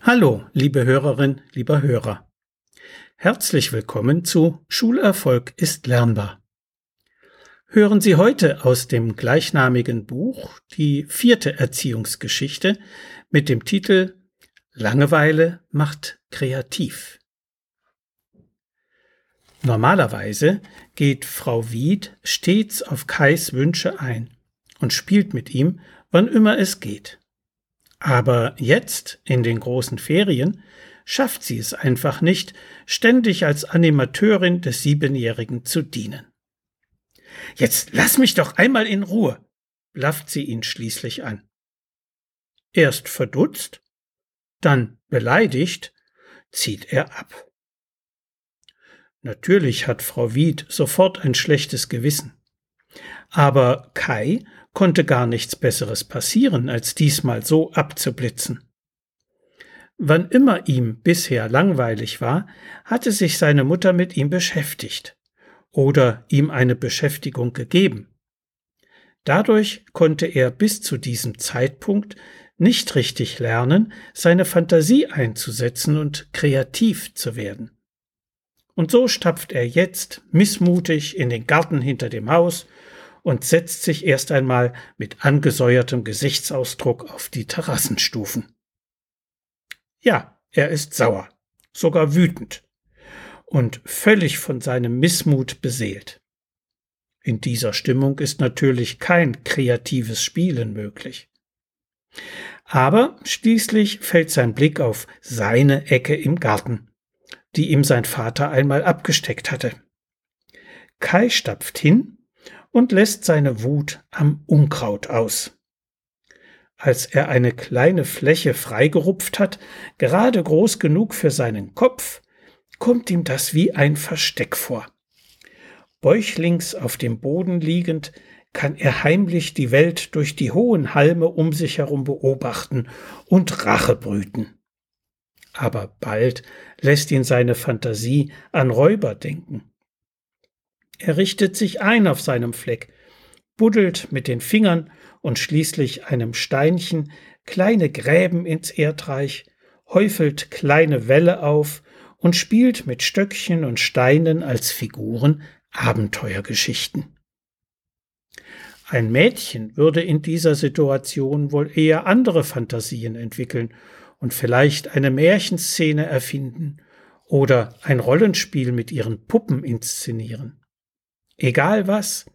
Hallo, liebe Hörerin, lieber Hörer. Herzlich willkommen zu Schulerfolg ist lernbar. Hören Sie heute aus dem gleichnamigen Buch die vierte Erziehungsgeschichte mit dem Titel Langeweile macht kreativ. Normalerweise geht Frau Wied stets auf Kais Wünsche ein und spielt mit ihm, wann immer es geht. Aber jetzt, in den großen Ferien, schafft sie es einfach nicht, ständig als Animateurin des Siebenjährigen zu dienen. Jetzt lass mich doch einmal in Ruhe, blafft sie ihn schließlich an. Erst verdutzt, dann beleidigt, zieht er ab. Natürlich hat Frau Wied sofort ein schlechtes Gewissen. Aber Kai konnte gar nichts Besseres passieren, als diesmal so abzublitzen. Wann immer ihm bisher langweilig war, hatte sich seine Mutter mit ihm beschäftigt oder ihm eine Beschäftigung gegeben. Dadurch konnte er bis zu diesem Zeitpunkt nicht richtig lernen, seine Fantasie einzusetzen und kreativ zu werden. Und so stapft er jetzt missmutig in den Garten hinter dem Haus und setzt sich erst einmal mit angesäuertem Gesichtsausdruck auf die Terrassenstufen. Ja, er ist sauer, sogar wütend und völlig von seinem Missmut beseelt. In dieser Stimmung ist natürlich kein kreatives Spielen möglich. Aber schließlich fällt sein Blick auf seine Ecke im Garten, die ihm sein Vater einmal abgesteckt hatte. Kai stapft hin und lässt seine Wut am Unkraut aus. Als er eine kleine Fläche freigerupft hat, gerade groß genug für seinen Kopf, kommt ihm das wie ein Versteck vor. Bäuchlings auf dem Boden liegend, kann er heimlich die Welt durch die hohen Halme um sich herum beobachten und Rache brüten. Aber bald lässt ihn seine Fantasie an Räuber denken. Er richtet sich ein auf seinem Fleck, buddelt mit den Fingern und schließlich einem Steinchen kleine Gräben ins Erdreich, häufelt kleine Wälle auf und spielt mit Stöckchen und Steinen als Figuren Abenteuergeschichten. Ein Mädchen würde in dieser Situation wohl eher andere Fantasien entwickeln und vielleicht eine Märchenszene erfinden oder ein Rollenspiel mit ihren Puppen inszenieren. Egal was,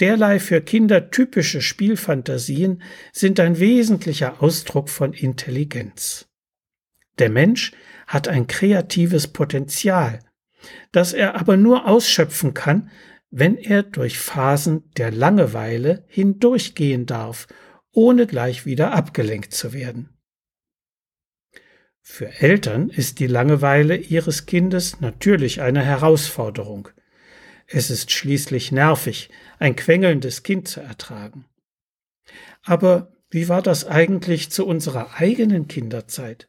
derlei für Kinder typische Spielfantasien sind ein wesentlicher Ausdruck von Intelligenz. Der Mensch hat ein kreatives Potenzial, das er aber nur ausschöpfen kann, wenn er durch Phasen der Langeweile hindurchgehen darf, ohne gleich wieder abgelenkt zu werden. Für Eltern ist die Langeweile ihres Kindes natürlich eine Herausforderung. Es ist schließlich nervig, ein quengelndes Kind zu ertragen. Aber wie war das eigentlich zu unserer eigenen Kinderzeit?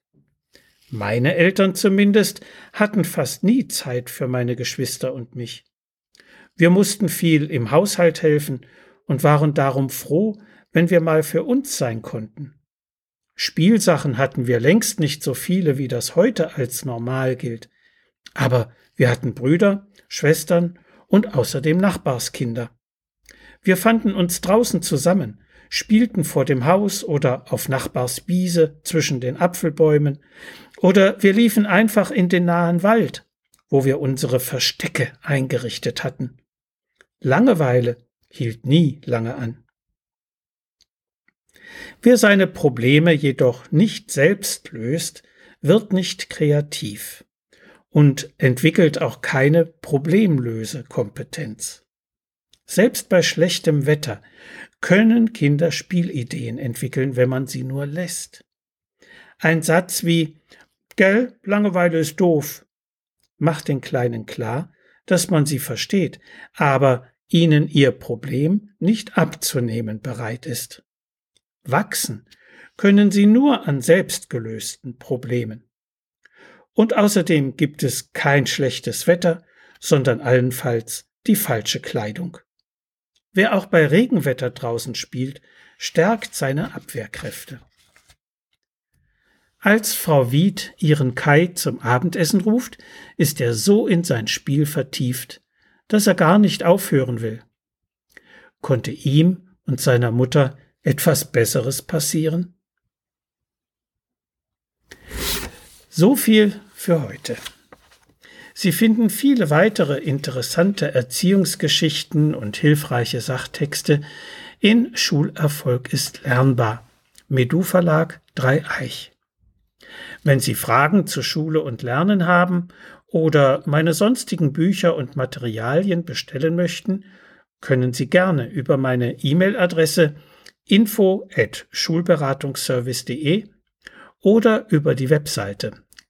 Meine Eltern zumindest hatten fast nie Zeit für meine Geschwister und mich. Wir mussten viel im Haushalt helfen und waren darum froh, wenn wir mal für uns sein konnten. Spielsachen hatten wir längst nicht so viele, wie das heute als normal gilt. Aber wir hatten Brüder, Schwestern und außerdem Nachbarskinder. Wir fanden uns draußen zusammen, spielten vor dem Haus oder auf Nachbars Wiese zwischen den Apfelbäumen, oder wir liefen einfach in den nahen Wald, wo wir unsere Verstecke eingerichtet hatten. Langeweile hielt nie lange an. Wer seine Probleme jedoch nicht selbst löst, wird nicht kreativ und entwickelt auch keine Problemlösekompetenz. Selbst bei schlechtem Wetter können Kinder Spielideen entwickeln, wenn man sie nur lässt. Ein Satz wie Gell, Langeweile ist doof, macht den Kleinen klar, dass man sie versteht, aber ihnen ihr Problem nicht abzunehmen bereit ist. Wachsen können sie nur an selbstgelösten Problemen. Und außerdem gibt es kein schlechtes Wetter, sondern allenfalls die falsche Kleidung. Wer auch bei Regenwetter draußen spielt, stärkt seine Abwehrkräfte. Als Frau Wied ihren Kai zum Abendessen ruft, ist er so in sein Spiel vertieft, dass er gar nicht aufhören will. Konnte ihm und seiner Mutter etwas Besseres passieren? So viel für heute. Sie finden viele weitere interessante Erziehungsgeschichten und hilfreiche Sachtexte in Schulerfolg ist lernbar. Medu Verlag Dreieich. Wenn Sie Fragen zu Schule und Lernen haben oder meine sonstigen Bücher und Materialien bestellen möchten, können Sie gerne über meine E-Mail-Adresse info at schulberatungsservice.de oder über die Webseite